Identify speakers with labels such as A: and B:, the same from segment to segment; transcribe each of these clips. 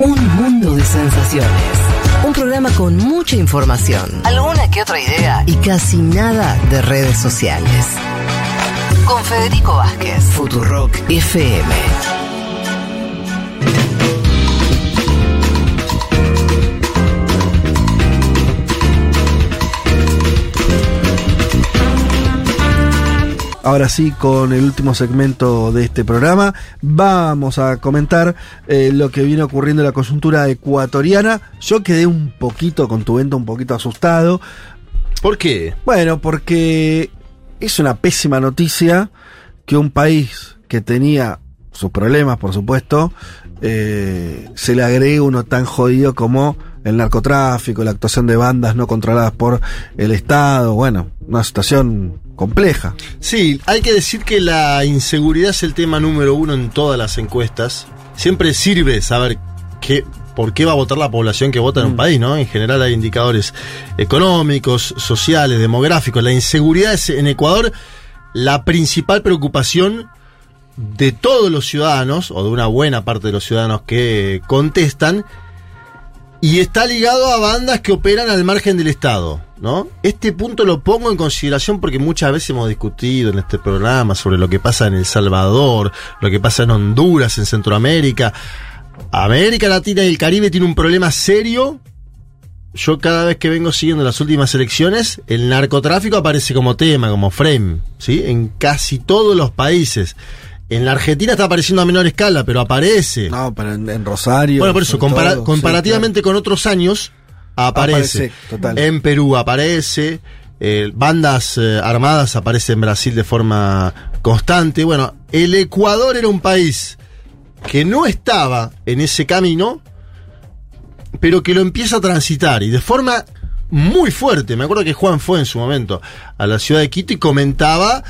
A: Un mundo de sensaciones. Un programa con mucha información, alguna que otra idea y casi nada de redes sociales. Con Federico Vázquez, Futurock FM.
B: Ahora sí, con el último segmento de este programa, vamos a comentar eh, lo que viene ocurriendo en la coyuntura ecuatoriana. Yo quedé un poquito con tu vento, un poquito asustado.
C: ¿Por qué?
B: Bueno, porque es una pésima noticia que un país que tenía sus problemas, por supuesto, eh, se le agregue uno tan jodido como el narcotráfico, la actuación de bandas no controladas por el Estado, bueno, una situación compleja.
C: Sí, hay que decir que la inseguridad es el tema número uno en todas las encuestas. Siempre sirve saber qué, por qué va a votar la población que vota en un país, ¿no? En general hay indicadores económicos, sociales, demográficos. La inseguridad es en Ecuador la principal preocupación de todos los ciudadanos, o de una buena parte de los ciudadanos que contestan, y está ligado a bandas que operan al margen del Estado, ¿no? Este punto lo pongo en consideración porque muchas veces hemos discutido en este programa sobre lo que pasa en El Salvador, lo que pasa en Honduras, en Centroamérica. América Latina y el Caribe tiene un problema serio. Yo cada vez que vengo siguiendo las últimas elecciones, el narcotráfico aparece como tema, como frame, ¿sí? En casi todos los países. En la Argentina está apareciendo a menor escala, pero aparece.
B: No, pero en, en Rosario.
C: Bueno, por eso,
B: sobre
C: compara-
B: todo,
C: comparativamente con otros años, aparece.
B: Aparece, total.
C: En Perú aparece. eh, bandas eh, armadas aparece en Brasil de forma constante. Bueno, el Ecuador era un país que no estaba en ese camino, pero que lo empieza a transitar y de forma muy fuerte. Me acuerdo que Juan fue en su momento a la ciudad de Quito y comentaba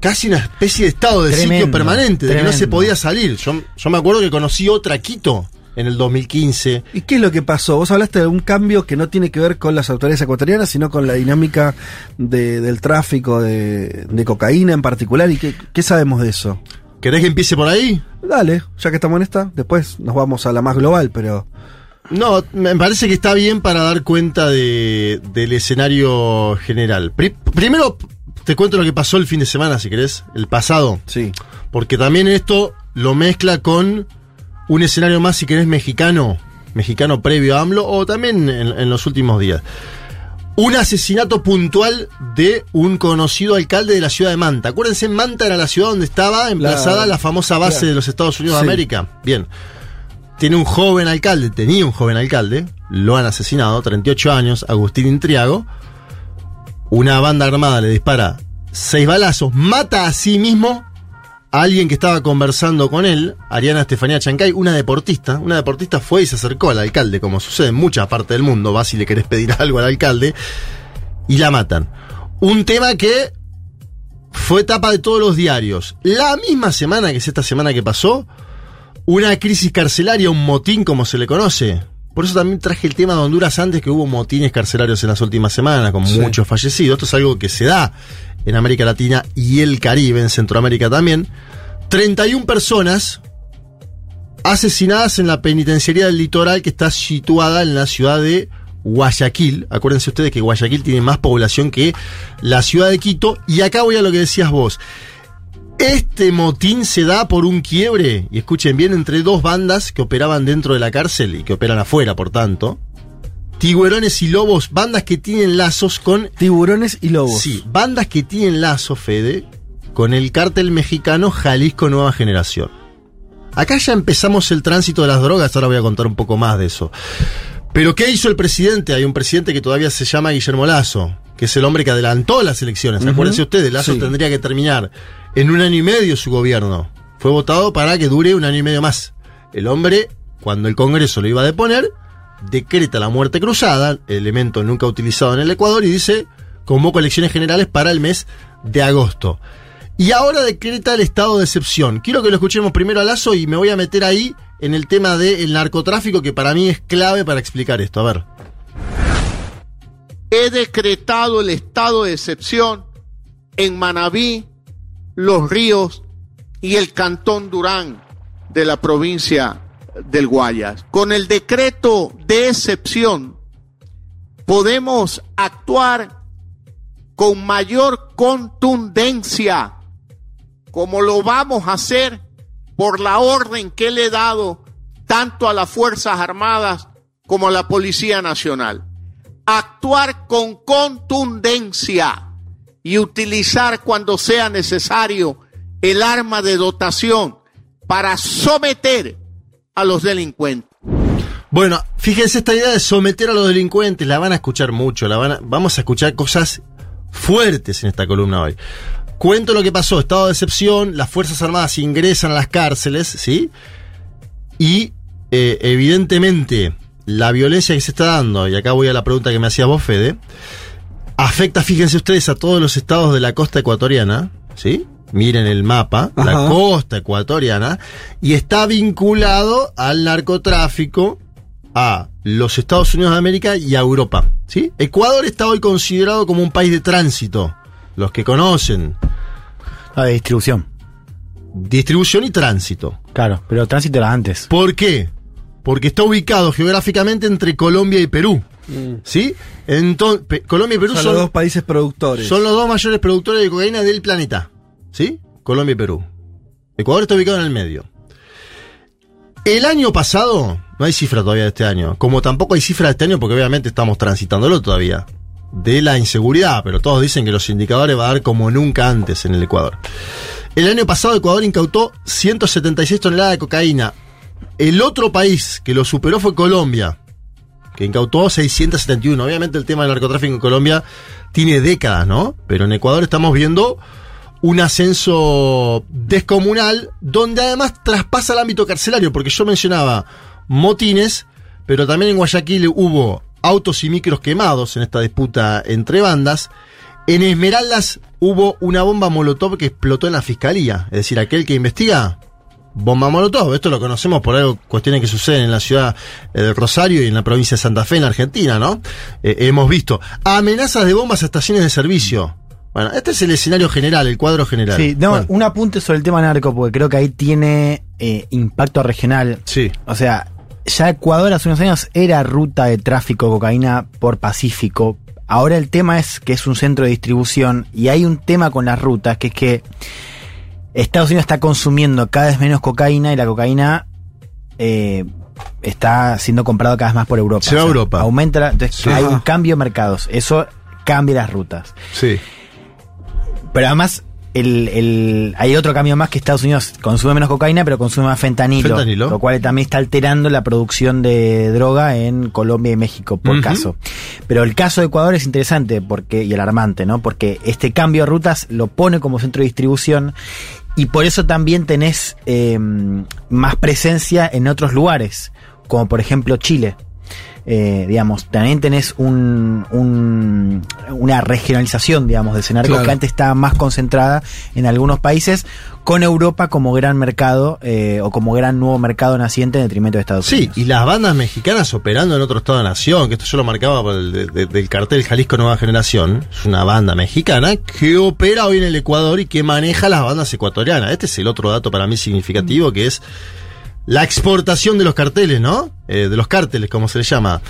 C: casi una especie de estado de
D: Tremendo,
C: sitio permanente, de que no se podía salir. Yo, yo me acuerdo que conocí otra Quito en el 2015.
B: ¿Y qué es lo que pasó? Vos hablaste de un cambio que no tiene que ver con las autoridades ecuatorianas, sino con la dinámica de- del tráfico de, de cocaína en particular. ¿Y qué, qué sabemos de eso?
C: ¿Querés que empiece por ahí?
B: Dale, ya que estamos en esta, después nos vamos a la más global, pero...
C: No, me parece que está bien para dar cuenta de- del escenario general. Pri- primero, te cuento lo que pasó el fin de semana, si querés, el pasado.
B: Sí.
C: Porque también esto lo mezcla con un escenario más, si querés, mexicano, mexicano previo a AMLO, o también en, en los últimos días. Un asesinato puntual de un conocido alcalde de la ciudad de Manta. Acuérdense, Manta era la ciudad donde estaba emplazada la, famosa base
B: claro.
C: de los Estados Unidos
B: Sí.
C: de América. Bien. Tiene un joven alcalde, tenía un joven alcalde, lo han asesinado, 38 años, Agustín Intriago. Una banda armada le dispara seis balazos, mata a sí mismo a alguien que estaba conversando con él, Ariana Estefanía Chancay, una deportista. Una deportista fue y se acercó al alcalde, como sucede en muchas partes del mundo. Vas y le querés pedir algo al alcalde, y la matan. Un tema que fue tapa de todos los diarios. La misma semana que es esta semana que pasó, una crisis carcelaria, un motín como se le conoce. Por eso también traje el tema de Honduras antes, que hubo motines carcelarios en las últimas semanas, con
B: Sí.
C: muchos fallecidos. Esto es algo que se da en América Latina y el Caribe, en Centroamérica también. 31 personas asesinadas en la penitenciaría del litoral que está situada en la ciudad de Guayaquil. Acuérdense ustedes que Guayaquil tiene más población que la ciudad de Quito. Y acá voy a lo que decías vos. Este motín se da por un quiebre, y escuchen bien, entre dos bandas que operaban dentro de la cárcel y que operan afuera, por tanto. Tiguerones y lobos, bandas que tienen lazos con
B: Tiburones y lobos.
C: Sí, bandas que tienen lazo, Fede, con el cártel mexicano Jalisco Nueva Generación. Acá ya empezamos el tránsito de las drogas, ahora voy a contar un poco más de eso. Pero ¿qué hizo el presidente? Hay un presidente que todavía se llama Guillermo Lazo, que es el hombre que adelantó las elecciones. Acuérdense ustedes, Lazo
B: Sí.
C: tendría que terminar en un año y medio su gobierno. Fue votado para que dure un año y medio más. El hombre, cuando el Congreso lo iba a deponer, decreta la muerte cruzada, elemento nunca utilizado en el Ecuador, y dice, convoco elecciones generales para el mes de agosto. Y ahora decreta el estado de excepción. Quiero que lo escuchemos primero a Lazo y me voy a meter ahí en el tema del narcotráfico, que para mí es clave para explicar esto. A ver.
E: He decretado el estado de excepción en Manabí, Los Ríos y el Cantón Durán de la provincia del Guayas. Con el decreto de excepción podemos actuar con mayor contundencia, como lo vamos a hacer por la orden que le he dado tanto a las Fuerzas Armadas como a la Policía Nacional. Actuar con contundencia y utilizar cuando sea necesario el arma de dotación para someter a los delincuentes.
C: Bueno, fíjense esta idea de someter a los delincuentes, la van a escuchar mucho, la van a- vamos a escuchar cosas fuertes en esta columna hoy. Cuento lo que pasó, estado de excepción, las Fuerzas Armadas ingresan a las cárceles, ¿sí? Y eh, evidentemente la violencia que se está dando, y acá voy a la pregunta que me hacía vos, Fede, afecta, fíjense ustedes, a todos los estados de la costa ecuatoriana, ¿sí? Miren el mapa, la costa ecuatoriana, y está vinculado al narcotráfico a los Estados Unidos de América y a Europa, ¿sí? Ecuador está hoy considerado como un país de tránsito, los que conocen,
D: Ah, de distribución.
C: distribución y tránsito.
D: Claro, pero tránsito era antes.
C: ¿Por qué? Porque está ubicado geográficamente entre Colombia y Perú, ¿sí? Entonces, Colombia y Perú
B: Son
C: son,
B: los dos países productores.
C: Son los dos mayores productores de cocaína del planeta. ¿Sí? Colombia y Perú. Ecuador está ubicado en el medio. El año pasado, no hay cifra todavía de este año, como tampoco hay cifra de este año porque obviamente estamos transitándolo todavía, de la inseguridad, pero todos dicen que los indicadores va a dar como nunca antes en el Ecuador. El año pasado Ecuador incautó 176 toneladas de cocaína. El otro país que lo superó fue Colombia, que incautó 671. Obviamente el tema del narcotráfico en Colombia tiene décadas, ¿no? Pero en Ecuador estamos viendo un ascenso descomunal, donde además traspasa el ámbito carcelario, porque yo mencionaba motines, pero también en Guayaquil hubo autos y micros quemados en esta disputa entre bandas. En Esmeraldas hubo una bomba molotov que explotó en la fiscalía, es decir, aquel que investiga bomba molotov. Esto lo conocemos por algo, cuestiones que suceden en la ciudad eh, de Rosario y en la provincia de Santa Fe, en Argentina, ¿no? Eh, hemos visto amenazas de bombas a estaciones de servicio. Bueno, este es el escenario general, el cuadro general.
D: Sí, no,
C: Bueno,
D: un apunte sobre el tema narco, porque creo que ahí tiene eh, impacto regional.
C: sí.
D: O sea, ya Ecuador hace unos años era ruta de tráfico de cocaína por Pacífico. Ahora el tema es que es un centro de distribución y hay un tema con las rutas, que es que Estados Unidos está consumiendo cada vez menos cocaína y la cocaína eh, está siendo comprada cada vez más por Europa.
C: Se va a Europa.
D: Aumenta, la- entonces hay un cambio de mercados. Eso cambia las rutas.
C: Sí.
D: Pero además, el, el- hay otro cambio más que Estados Unidos consume menos cocaína, pero consume más fentanilo,
C: Fentanilo.
D: Lo cual también está alterando la producción de droga en Colombia y México, por caso. Pero el caso de Ecuador es interesante porque y alarmante, ¿no? Porque este cambio de rutas lo pone como centro de distribución y por eso también tenés eh, más presencia en otros lugares, como por ejemplo Chile. Eh, digamos, también tenés un, un- una regionalización, digamos, de narco
B: Claro.
D: que antes estaba más concentrada en algunos países, con Europa como gran mercado eh, o como gran nuevo mercado naciente en detrimento de Estados
C: Sí,
D: Unidos.
C: y las bandas mexicanas operando en otro estado de nación, que esto yo lo marcaba por el de- de- del cartel Jalisco Nueva Generación, es una banda mexicana que opera hoy en el Ecuador y que maneja las bandas ecuatorianas. Este es el otro dato para mí significativo, que es la exportación de los carteles, ¿no? Eh, de los cárteles, como se le llama.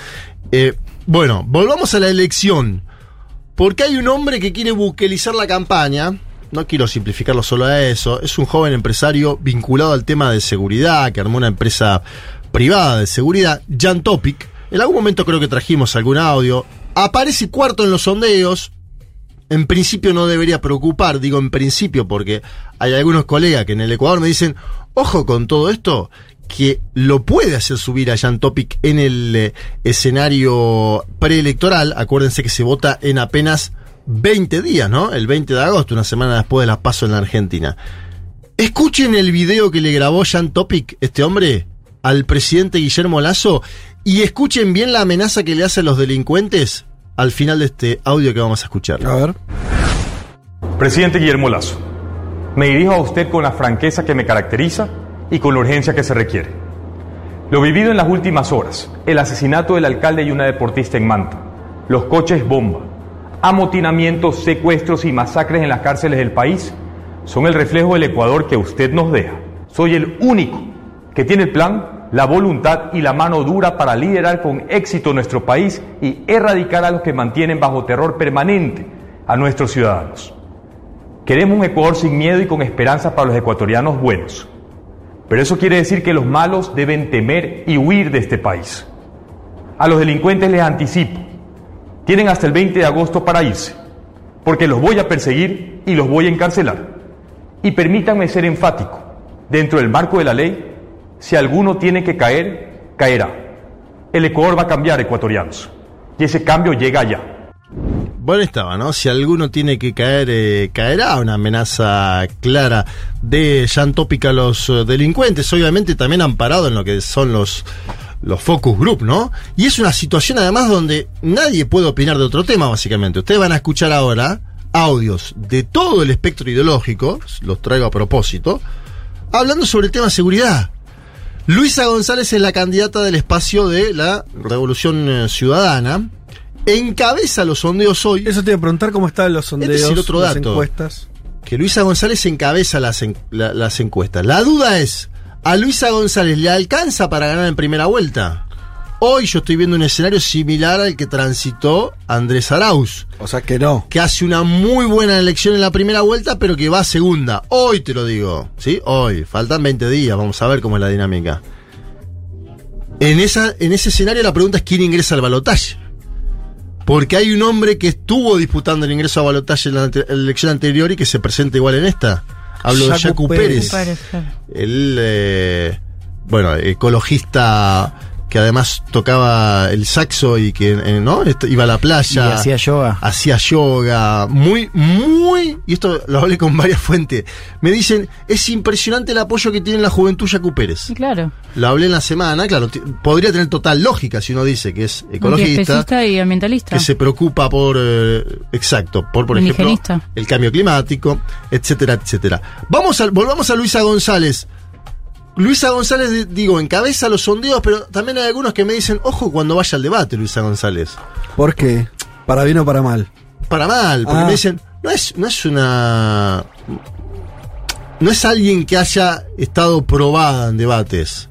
C: Eh, bueno, volvamos a la elección. Porque hay un hombre que quiere buquelizar la campaña. No quiero simplificarlo solo a eso. Es un joven empresario vinculado al tema de seguridad, que armó una empresa privada de seguridad, Jan Topic. En algún momento creo que trajimos algún audio. Aparece cuarto en los sondeos. En principio no debería preocupar, digo en principio porque hay algunos colegas que en el Ecuador me dicen, ojo con todo esto, que lo puede hacer subir a Jan Topic en el eh, escenario preelectoral. Acuérdense que se vota en apenas 20 días, ¿no? El 20 de agosto, una semana después de las pasos en la Argentina. Escuchen el video que le grabó Jan Topic, este hombre, al presidente Guillermo Lazo, y escuchen bien la amenaza que le hace a los delincuentes al final de este audio que vamos a escuchar.
B: A ver.
F: Presidente Guillermo Lazo, me dirijo a usted con la franqueza que me caracteriza y con la urgencia que se requiere. Lo vivido en las últimas horas, el asesinato del alcalde y una deportista en Manta, los coches bomba, amotinamientos, secuestros y masacres en las cárceles del país, son el reflejo del Ecuador que usted nos deja. Soy el único que tiene el plan la voluntad y la mano dura para liderar con éxito nuestro país y erradicar a los que mantienen bajo terror permanente a nuestros ciudadanos. Queremos un Ecuador sin miedo y con esperanza para los ecuatorianos buenos. Pero eso quiere decir que los malos deben temer y huir de este país. A los delincuentes les anticipo, tienen hasta el 20 de agosto para irse, porque los voy a perseguir y los voy a encarcelar. Y permítanme ser enfático, dentro del marco de la ley, si alguno tiene que caer, caerá. El Ecuador va a cambiar, ecuatorianos. Y ese cambio llega ya.
C: Bueno, estaba, ¿no? Si alguno tiene que caer, eh, caerá. Una amenaza clara de Jan Topic a los eh, delincuentes. Obviamente también amparado en lo que son los, los focus group, ¿no? Y es una situación además donde nadie puede opinar de otro tema, básicamente. Ustedes van a escuchar ahora audios de todo el espectro ideológico, los traigo a propósito, hablando sobre el tema seguridad. Luisa González es la candidata del espacio de la Revolución eh, Ciudadana. Encabeza los sondeos hoy.
B: Eso te iba a preguntar cómo están los sondeos,
C: Este es el otro
B: las
C: dato.
B: encuestas.
C: que Luisa González encabeza las, en- la- las encuestas. La duda es, ¿a Luisa González le alcanza para ganar en primera vuelta? Hoy yo estoy viendo un escenario similar al que transitó Andrés Arauz,
B: O sea que no.
C: que hace una muy buena elección en la primera vuelta, pero que va a segunda. Hoy te lo digo, ¿sí? Hoy. Faltan 20 días, vamos a ver cómo es la dinámica. En, esa, en ese escenario la pregunta es quién ingresa al balotaje. Porque hay un hombre que estuvo disputando el ingreso a balotaje en la, elección anterior y que se presenta igual en esta. Hablo de Jacu
B: Pérez.
C: Pérez. El, eh, bueno, ecologista que además tocaba el saxo y que eh, ¿no? Esto- iba a la
D: Y
C: playa.
D: hacía yoga.
C: Hacía yoga. Muy, muy. Y esto lo hablé con varias fuentes. Me dicen, es impresionante el apoyo que tiene la juventud Yacu Pérez.
G: Claro.
C: Lo hablé en la semana, claro, podría tener total lógica si uno dice que es ecologista,
G: y ambientalista.
C: que se preocupa por, eh, exacto, por, por ejemplo, el cambio climático, etcétera, etcétera. Vamos a, volvamos a Luisa González. Luisa González, di- digo, encabeza los sondeos, pero también hay algunos que me dicen, ojo cuando vaya al debate, Luisa González.
B: ¿Por qué? ¿Para bien o para mal?
C: Para mal, porque
B: Ah.
C: me dicen, no es, no es una. No es alguien que haya estado probada en debates.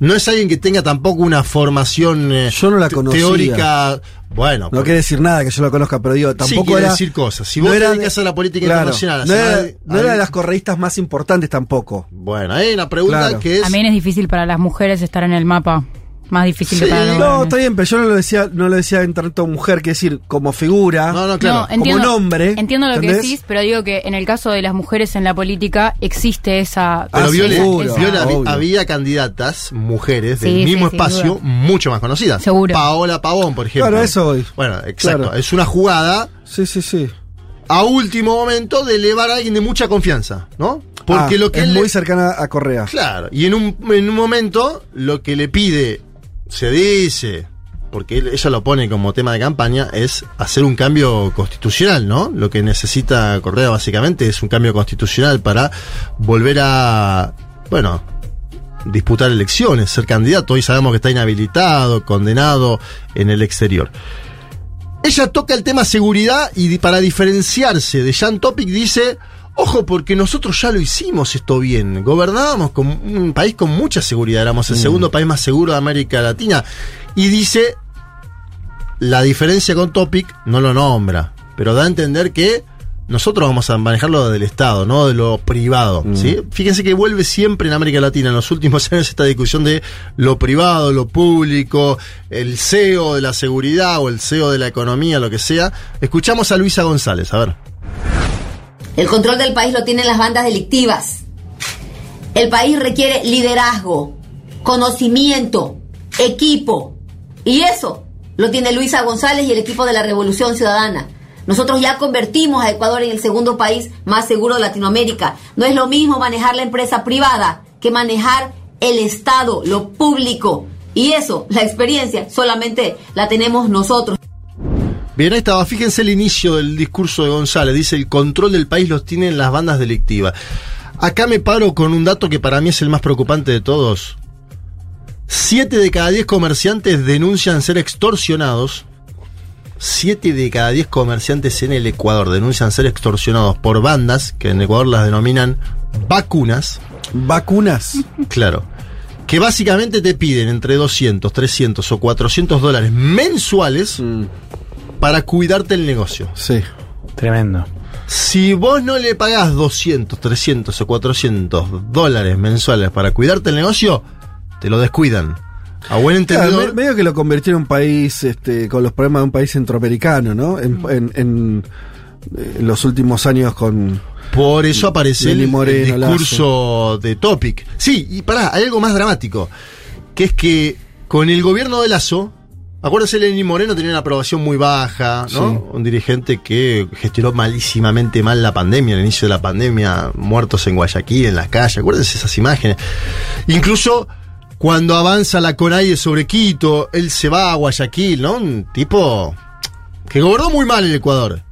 C: No es alguien que tenga tampoco una formación eh,
B: Yo no la
C: te-
B: conocía.
C: teórica. Bueno,
B: No
C: porque-
B: quiere decir nada que yo la conozca, pero digo,
C: sí
B: tampoco
C: quiere
B: era.
C: decir cosas. Si vos te
B: de-
C: dedicas a la política
B: claro,
C: internacional,
B: no era,
C: de-
B: no era de las correístas más importantes tampoco.
C: Bueno, hay una pregunta
B: Claro.
C: que es.
G: También es difícil para las mujeres estar en el mapa. Más difícil
C: Sí,
G: que para los
B: No, está bien, pero yo no lo decía, no lo decía en tanto mujer, que decir, como figura.
C: No, no, claro.
G: No, entiendo,
B: Como nombre,
G: Entiendo lo
B: ¿entendés?
G: que decís, pero digo que en el caso de las mujeres en la política existe esa.
C: Pero
B: Ah, seguro,
C: Viole, habi-
B: obvio.
C: había candidatas, mujeres del
G: Sí,
C: mismo
G: sí,
C: espacio, mucho más conocidas.
G: Seguro.
C: Paola Pavón, por ejemplo.
B: Claro, eso voy.
C: Bueno, exacto.
B: Claro.
C: Es una jugada
B: Sí, sí, sí.
C: a último momento de elevar a alguien de mucha confianza, ¿no? Porque
B: Ah,
C: lo que
B: es
C: él le-
B: muy cercana a Correa.
C: Claro, y en un, en un momento lo que le pide, se dice, porque ella lo pone como tema de campaña, es hacer un cambio constitucional, ¿no? Lo que necesita Correa básicamente es un cambio constitucional para volver a, bueno, disputar elecciones, ser candidato. Hoy sabemos que está inhabilitado, condenado en el exterior. Ella toca el tema seguridad y para diferenciarse de Jan Topic dice, ojo, porque nosotros ya lo hicimos esto bien. Gobernábamos con un país con mucha seguridad, éramos el segundo país más seguro de América Latina. Y dice, la diferencia con Topic no lo nombra, pero da a entender que nosotros vamos a manejarlo del Estado, no de lo privado. ¿sí? Fíjense que vuelve siempre en América Latina en los últimos años esta discusión de lo privado, lo público, el CEO de la seguridad o el CEO de la economía, lo que sea. Escuchamos a Luisa González, a ver.
H: El control del país lo tienen las bandas delictivas. El país requiere liderazgo, conocimiento, equipo. Y eso lo tiene Luisa González y el equipo de la Revolución Ciudadana. Nosotros ya convertimos a Ecuador en el segundo país más seguro de Latinoamérica. No es lo mismo manejar la empresa privada que manejar el Estado, lo público. Y eso, la experiencia, solamente la tenemos nosotros.
C: Bien, ahí estaba. Fíjense el inicio del discurso de González. Dice, el control del país los tienen las bandas delictivas. Acá me paro con un dato que para mí es el más preocupante de todos. Siete de cada diez comerciantes denuncian ser extorsionados. Siete de cada diez comerciantes en el Ecuador denuncian ser extorsionados por bandas, que en Ecuador las denominan vacunas.
B: Vacunas.
C: Claro. que básicamente te piden entre 200, 300 o 400 dólares mensuales
B: Mm,
C: para cuidarte el negocio.
B: sí.
D: Tremendo.
C: Si vos no le pagás 200, 300 o 400 dólares mensuales para cuidarte el negocio, te lo descuidan. A buen entendedor.
B: me- medio que lo convirtió en un país este, con los problemas de un país centroamericano, ¿no? En, en- en, eh, los últimos años con.
C: Por eso aparece el, discurso de Topic. Sí, y pará, hay algo más dramático. Que es que con el gobierno de Lazo, acuérdense, Lenny Moreno tenía una aprobación muy baja, ¿no?
B: Sí.
C: Un dirigente que gestionó malísimamente mal la pandemia, el inicio de la pandemia, muertos en Guayaquil, en las calles, acuérdense esas imágenes. Incluso cuando avanza la CONAIE sobre Quito, él se va a Guayaquil, ¿no? Un tipo que gobernó muy mal el Ecuador.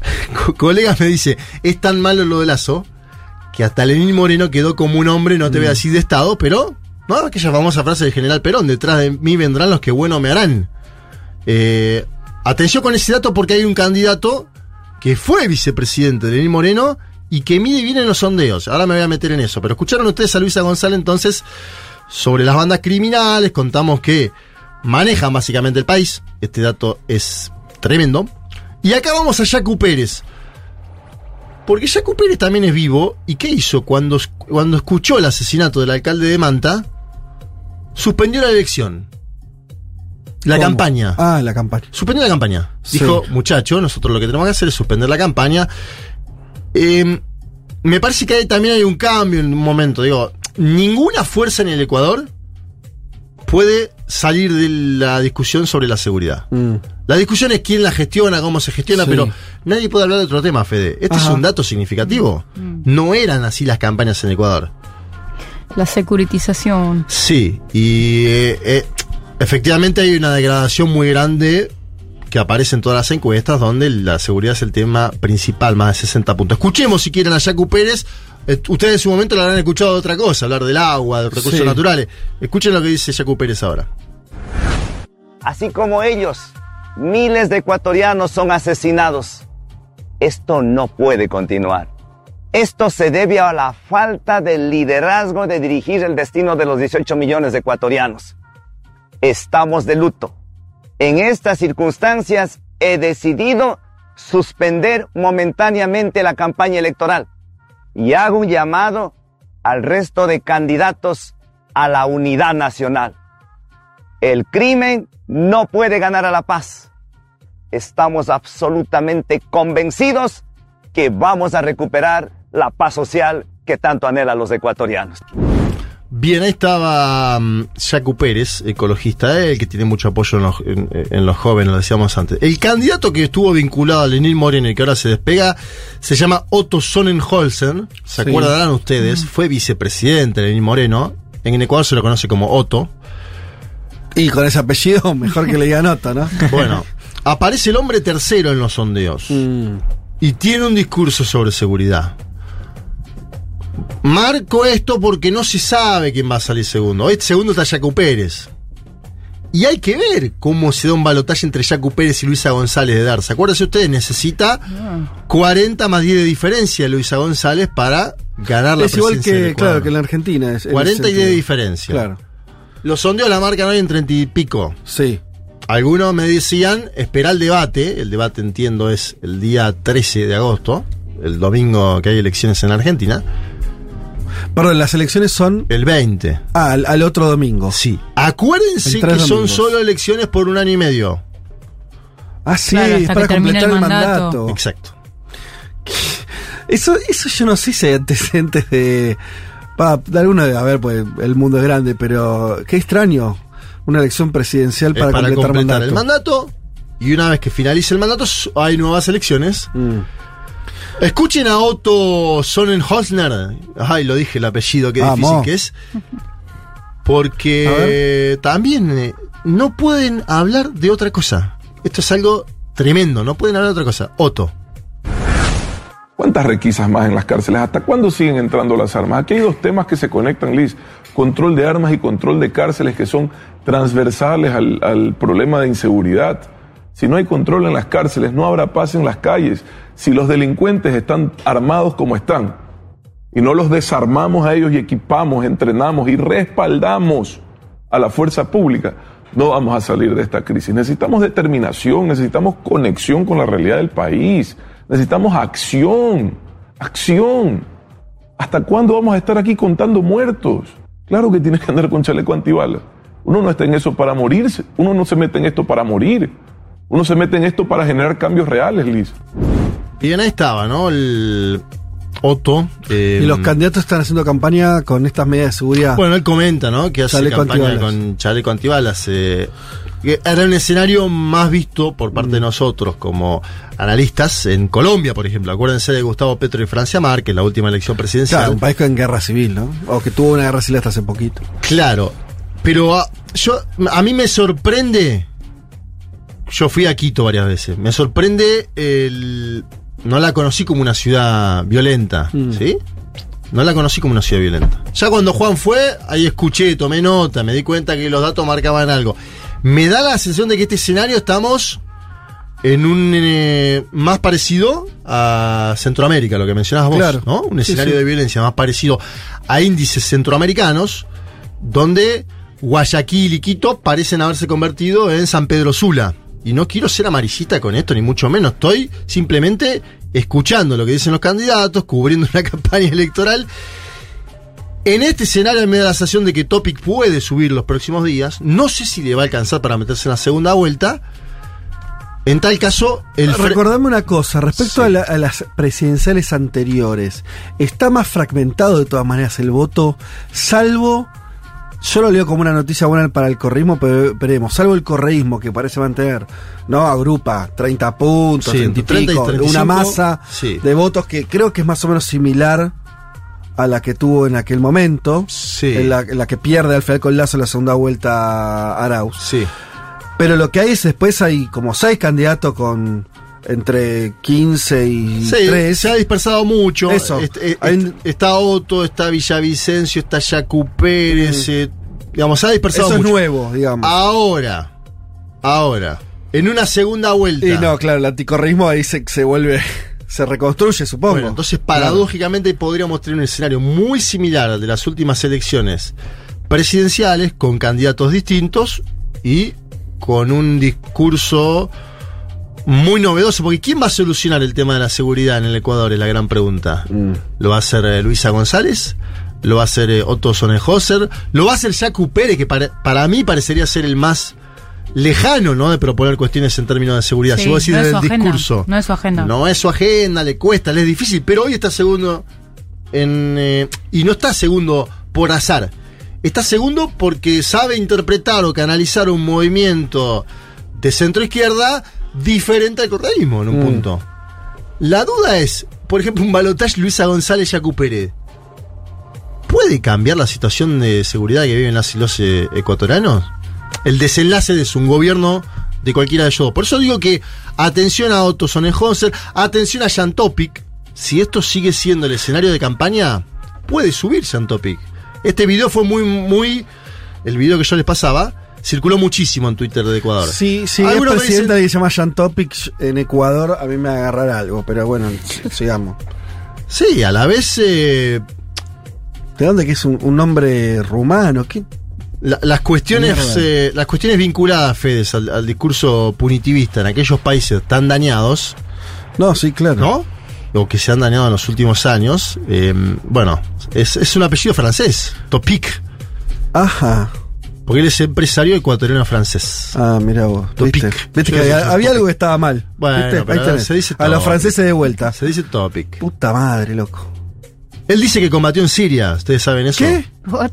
C: Co- colegas me dice, es tan malo lo de Lazo que hasta Lenín Moreno quedó como un hombre, no te
B: Mm.
C: voy a decir de Estado, pero, ¿no? Aquella famosa frase del general Perón, detrás de mí vendrán los que bueno me harán. Eh, atención con ese dato porque hay un candidato que fue vicepresidente de Lenín Moreno y que mide bien en los sondeos. Ahora me voy a meter en eso. Pero escucharon ustedes a Luisa González entonces sobre las bandas criminales, contamos que manejan básicamente el país. Este dato es tremendo. Y acá vamos a Yacu Pérez. Porque Yacu Pérez también es vivo. ¿Y qué hizo cuando, cuando escuchó el asesinato del alcalde de Manta? Suspendió la elección. La
B: ¿Cómo?
C: campaña.
B: Ah, la campaña.
C: Suspendió la campaña.
B: Sí.
C: Dijo, muchacho, nosotros lo que tenemos que hacer es suspender la campaña. Eh, me parece que hay- también hay un cambio en un momento. Digo, ninguna fuerza en el Ecuador puede salir de la discusión sobre la seguridad.
B: Mm.
C: La discusión es quién la gestiona, cómo se gestiona,
B: Sí.
C: pero nadie puede hablar de otro tema, Fede. Este es un dato significativo. No eran así las campañas en Ecuador.
G: La securitización.
C: Sí, y eh, eh, efectivamente hay una degradación muy grande que aparece en todas las encuestas donde la seguridad es el tema principal, más de 60 puntos. Escuchemos si quieren a Yacu Pérez. Eh, ustedes en su momento lo habrán escuchado de otra cosa, hablar del agua, de recursos
B: Sí.
C: naturales. Escuchen lo que dice Yacu Pérez ahora.
I: Así como ellos, miles de ecuatorianos son asesinados. Esto no puede continuar. Esto se debe a la falta de liderazgo de dirigir el destino de los 18 millones de ecuatorianos. Estamos de luto. En estas circunstancias he decidido suspender momentáneamente la campaña electoral y hago un llamado al resto de candidatos a la unidad nacional. El crimen no puede ganar a la paz. Estamos absolutamente convencidos que vamos a recuperar la paz social que tanto anhelan los ecuatorianos.
C: Bien, ahí estaba mm, Yacu Pérez, ecologista, él que tiene mucho apoyo en los, en- en los jóvenes, lo decíamos antes. El candidato que estuvo vinculado a Lenín Moreno y que ahora se despega se llama Otto Sonnenholzen. ¿Se
B: Sí.
C: acuerdan ustedes? Fue vicepresidente de Lenín Moreno. En Ecuador se lo conoce como Otto.
B: Y con ese apellido, mejor que le diga nota, ¿no?
C: Bueno, aparece el hombre tercero en los sondeos
B: Mm.
C: y tiene un discurso sobre seguridad. Marco esto porque no se sabe quién va a salir segundo. Este segundo está Jaco Pérez. Y hay que ver cómo se da un balotaje entre Jaco Pérez y Luisa González de Darza. Acuérdense ustedes, necesita 40 más 10 de diferencia Luisa González para ganar la
B: Es igual
C: presidencia del
B: que,
C: Ecuador.
B: claro, que en la Argentina. Es, en
C: 40
B: ese
C: y 10 de diferencia.
B: Claro,
C: Los sondeos la marcan hoy en 30 y pico.
B: sí.
C: Algunos me decían, espera el debate, el debate entiendo es el día 13 de agosto, el domingo que hay elecciones en Argentina,
B: Perdón, las elecciones son
C: el 20.
B: ah, al, al otro domingo.
C: Sí. Acuérdense que son solo elecciones por un año y medio.
B: Ah, sí,
G: Claro,
B: es para completar el
G: el
B: mandato.
G: mandato.
C: Exacto.
B: Eso, eso yo no sé si hay antecedentes de. Pa, de alguno de. A ver, pues el mundo es grande, pero qué extraño. Una elección presidencial
C: Es
B: para,
C: para
B: completar,
C: completar
B: mandato.
C: el mandato. Y una vez que finalice el mandato, hay nuevas elecciones.
B: Mm.
C: Escuchen a Otto Sonnenholzner. Ay, lo dije el apellido, qué difícil que es. Porque también eh, no pueden hablar de otra cosa. Esto es algo tremendo, no pueden hablar de otra cosa. Otto.
J: ¿Cuántas requisas más en las cárceles? ¿Hasta cuándo siguen entrando las armas? Aquí hay dos temas que se conectan, Liz. Control de armas y control de cárceles que son transversales al, al problema de inseguridad. Si no hay control en las cárceles, no habrá paz en las calles. Si los delincuentes están armados como están, y no los desarmamos a ellos y equipamos, entrenamos y respaldamos a la fuerza pública, no vamos a salir de esta crisis. Necesitamos determinación, necesitamos conexión con la realidad del país, necesitamos acción, acción. ¿Hasta cuándo vamos a estar aquí contando muertos? Claro que tienes que andar con chaleco antibalas. Uno no está en eso para morirse, uno no se mete en esto para morir, uno se mete en esto para generar cambios reales, Liz.
C: Bien, ahí estaba, ¿no? El Otto. eh,
B: Y los candidatos están haciendo campaña con estas medidas de seguridad.
C: Bueno, él comenta, ¿no? Que hace
B: Chaleco
C: campaña
B: antibalas.
C: con chaleco antibalas. eh, que era un escenario más visto por parte de nosotros como analistas en Colombia, por ejemplo. Acuérdense de Gustavo Petro y Francia Márquez, la última elección presidencial.
B: Claro, un país en guerra civil, ¿no? O que tuvo una guerra civil hasta hace poquito.
C: Claro, pero a, yo, a mí me sorprende. Yo fui a Quito varias veces. Me sorprende el. No la conocí como una ciudad violenta,
B: Mm.
C: ¿sí? No la conocí como una ciudad violenta. Ya cuando Juan fue, ahí escuché, tomé nota, me di cuenta que los datos marcaban algo. Me da la sensación de que este escenario estamos en un eh, más parecido a Centroamérica, lo que mencionabas vos,
B: Claro.
C: ¿no? Un
B: Sí,
C: escenario
B: sí.
C: de violencia más parecido a índices centroamericanos, donde Guayaquil y Quito parecen haberse convertido en San Pedro Sula. Y no quiero ser amarillista con esto, ni mucho menos. Estoy simplemente escuchando lo que dicen los candidatos, cubriendo una campaña electoral. En este escenario me da la sensación de que Topic puede subir los próximos días. No sé si le va a alcanzar para meterse en la segunda vuelta. En tal caso, el
B: Recordame una cosa, respecto
C: Sí.
B: a, la- a las presidenciales anteriores, está más fragmentado de todas maneras el voto, salvo, yo lo leo como una noticia buena para el correísmo, pero veremos, salvo el correísmo que parece mantener, ¿no? Agrupa 30 puntos,
C: Sí,
B: 30 y
C: entre 30 y
B: pico,
C: 35,
B: una masa
C: sí.
B: de votos que creo que es más o menos similar a la que tuvo en aquel momento,
C: Sí.
B: en, la, en la que pierde al final con Lazo en la segunda vuelta Arauz.
C: Sí.
B: Pero lo que hay es después hay como seis candidatos con entre 15 y
C: Sí,
B: 3.
C: se ha dispersado mucho.
B: Eso.
C: Est- est-
B: Hay-
C: está Otto, está Villavicencio, está Yacu Pérez. eh, digamos, se ha dispersado
B: Eso es
C: mucho.
B: nuevo, digamos.
C: Ahora, ahora, en una segunda vuelta.
B: y no, claro, el anticorreísmo ahí se, se vuelve, se reconstruye, supongo.
C: Bueno, entonces paradójicamente podríamos tener un escenario muy similar al de las últimas elecciones presidenciales, con candidatos distintos y con un discurso muy novedoso. Porque ¿quién va a solucionar el tema de la seguridad en el Ecuador? Es la gran pregunta.
B: Mm.
C: ¿Lo va a hacer eh, Luisa González? ¿Lo va a hacer eh, Otto Sonnenhauser? ¿Lo va a hacer Jacu Pérez, que para, para mí parecería ser el más lejano, ¿no? De proponer cuestiones en términos de seguridad.
G: Sí,
C: si vos decís
G: no es
C: del
G: su agenda,
C: discurso.
G: no es su agenda.
C: No es su agenda, le cuesta, le es difícil, pero hoy está segundo en. eh, y no está segundo por azar. Está segundo porque sabe interpretar o canalizar un movimiento de centro izquierda diferente al correísmo en un
B: Mm.
C: punto. La duda es, por ejemplo, un balotaje Luisa González Yacu Pérez. ¿Puede cambiar la situación de seguridad que viven las y los eh, ecuatorianos? El desenlace de su gobierno de cualquiera de ellos dos. Por eso digo que atención a Otto Sonnenhauser, atención a Jan Topic. Si esto sigue siendo el escenario de campaña, puede subir Jan Topic. Este video fue muy, muy. El video que yo les pasaba circuló muchísimo en Twitter de Ecuador.
B: Sí, sí, es presidenta
C: dicen-
B: que se llama Jan Topic en Ecuador, a mí me agarrará algo, pero bueno, sigamos.
C: Sí, a la vez. eh,
B: ¿De dónde que es un, un nombre rumano? ¿Qué?
C: La- las cuestiones eh, las cuestiones vinculadas, Fedes, al, al discurso punitivista en aquellos países tan dañados,
B: No, sí, claro.
C: ¿no? O que se han dañado en los últimos años. eh, bueno, es, es un apellido francés, Topic,
B: Ajá.
C: Porque él es empresario ecuatoriano francés.
B: Ah, mira vos.
C: Topic.
B: ¿Viste? Que había, algo que estaba mal.
C: Bueno,
B: ¿Viste?
C: pero
B: Ahí tenés.
C: se dice
B: A los franceses de vuelta.
C: Se dice Topic.
B: Puta madre, loco.
C: Él dice que combatió en Siria, ¿ustedes saben eso?
B: ¿Qué?
G: What?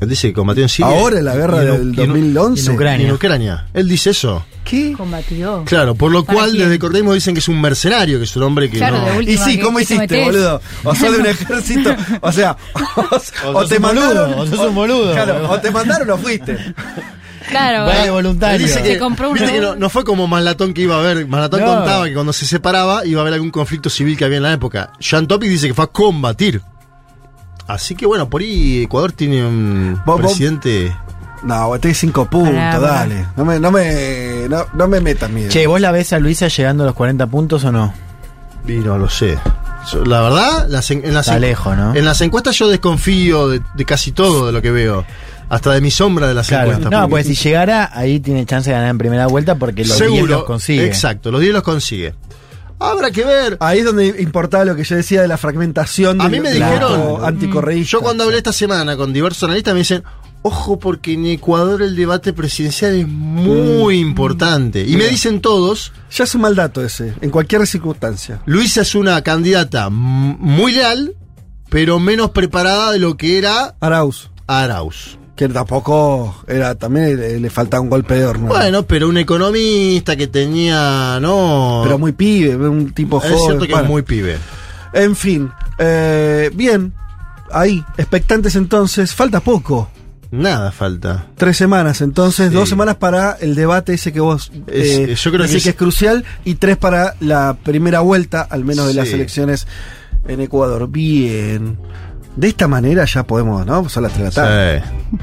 C: Él dice que combatió en Siria.
B: Ahora en la guerra
C: en-
B: del
C: y en-
B: 2011.
D: en Ucrania.
C: En Ucrania. Él dice eso.
B: ¿Qué?
G: Combatió.
C: Claro, por lo
G: ¿Para
C: cual
G: quién?
C: desde Corteismo dicen que es un mercenario, que es un hombre que
G: Claro,
C: no...
G: de
B: Y sí,
G: ¿qué-
B: ¿cómo hiciste, boludo? O sos de un ejército, o sea, o, te
D: un
B: mandaron,
D: boludo, o sos un boludo.
B: Claro, o te mandaron o fuiste.
G: Claro.
D: Vale, voluntario.
C: Dice
G: Se
C: que,
G: compró uno.
C: viste que no, no fue como Maslatón que iba a haber. Maslatón
D: No.
C: contaba que cuando se separaba iba a haber algún conflicto civil que había en la época. Jean Topic dice que fue a combatir. Así que bueno, por ahí Ecuador tiene un
B: Vos- vos-
C: presidente.
B: No, tenés cinco puntos,
G: Pará, pará.
B: dale. No me, no me, no, no me metas miedo.
D: Che, ¿vos la ves a Luisa llegando a los 40 puntos o no?
C: Y no lo sé. Yo, la verdad, las en, en las
D: Está
C: en-
D: lejos, ¿no?
C: En las encuestas yo desconfío de, de casi todo de lo que veo. Hasta de mi sombra de las
D: Claro.
C: encuestas.
D: No,
C: porque-
D: pues si llegara, ahí tiene chance de ganar en primera vuelta porque los 10 los consigue.
C: Exacto, los 10 los consigue. Habrá que ver.
B: Ahí es donde importaba lo que yo decía de la fragmentación
C: A
B: del
C: mí me
B: del
C: dijeron,
B: voto anticorreísta.
C: Yo cuando hablé esta semana con diversos analistas me dicen, ojo porque en Ecuador el debate presidencial es muy importante. Y me dicen todos,
B: Ya es un mal dato ese, en cualquier circunstancia.
C: Luisa es una candidata muy leal, pero menos preparada de lo que era
B: Arauz,
C: Arauz.
B: que tampoco era, también le, le faltaba un golpe de horno.
C: Bueno, pero un economista que tenía, no...
B: pero muy pibe, un tipo
C: es
B: joven.
C: cierto que
B: bueno.
C: es muy pibe.
B: En fin, eh, bien, ahí, expectantes entonces, falta poco.
C: Nada falta.
B: Tres semanas, entonces,
C: Sí.
B: dos semanas para el debate ese que vos
C: Es-
B: eh,
C: yo creo que
B: decís
C: es-
B: crucial y tres para la primera vuelta, al menos de las elecciones en Ecuador. Bien. De esta manera ya podemos, ¿no? Son las tres de la tarde.
C: Sí.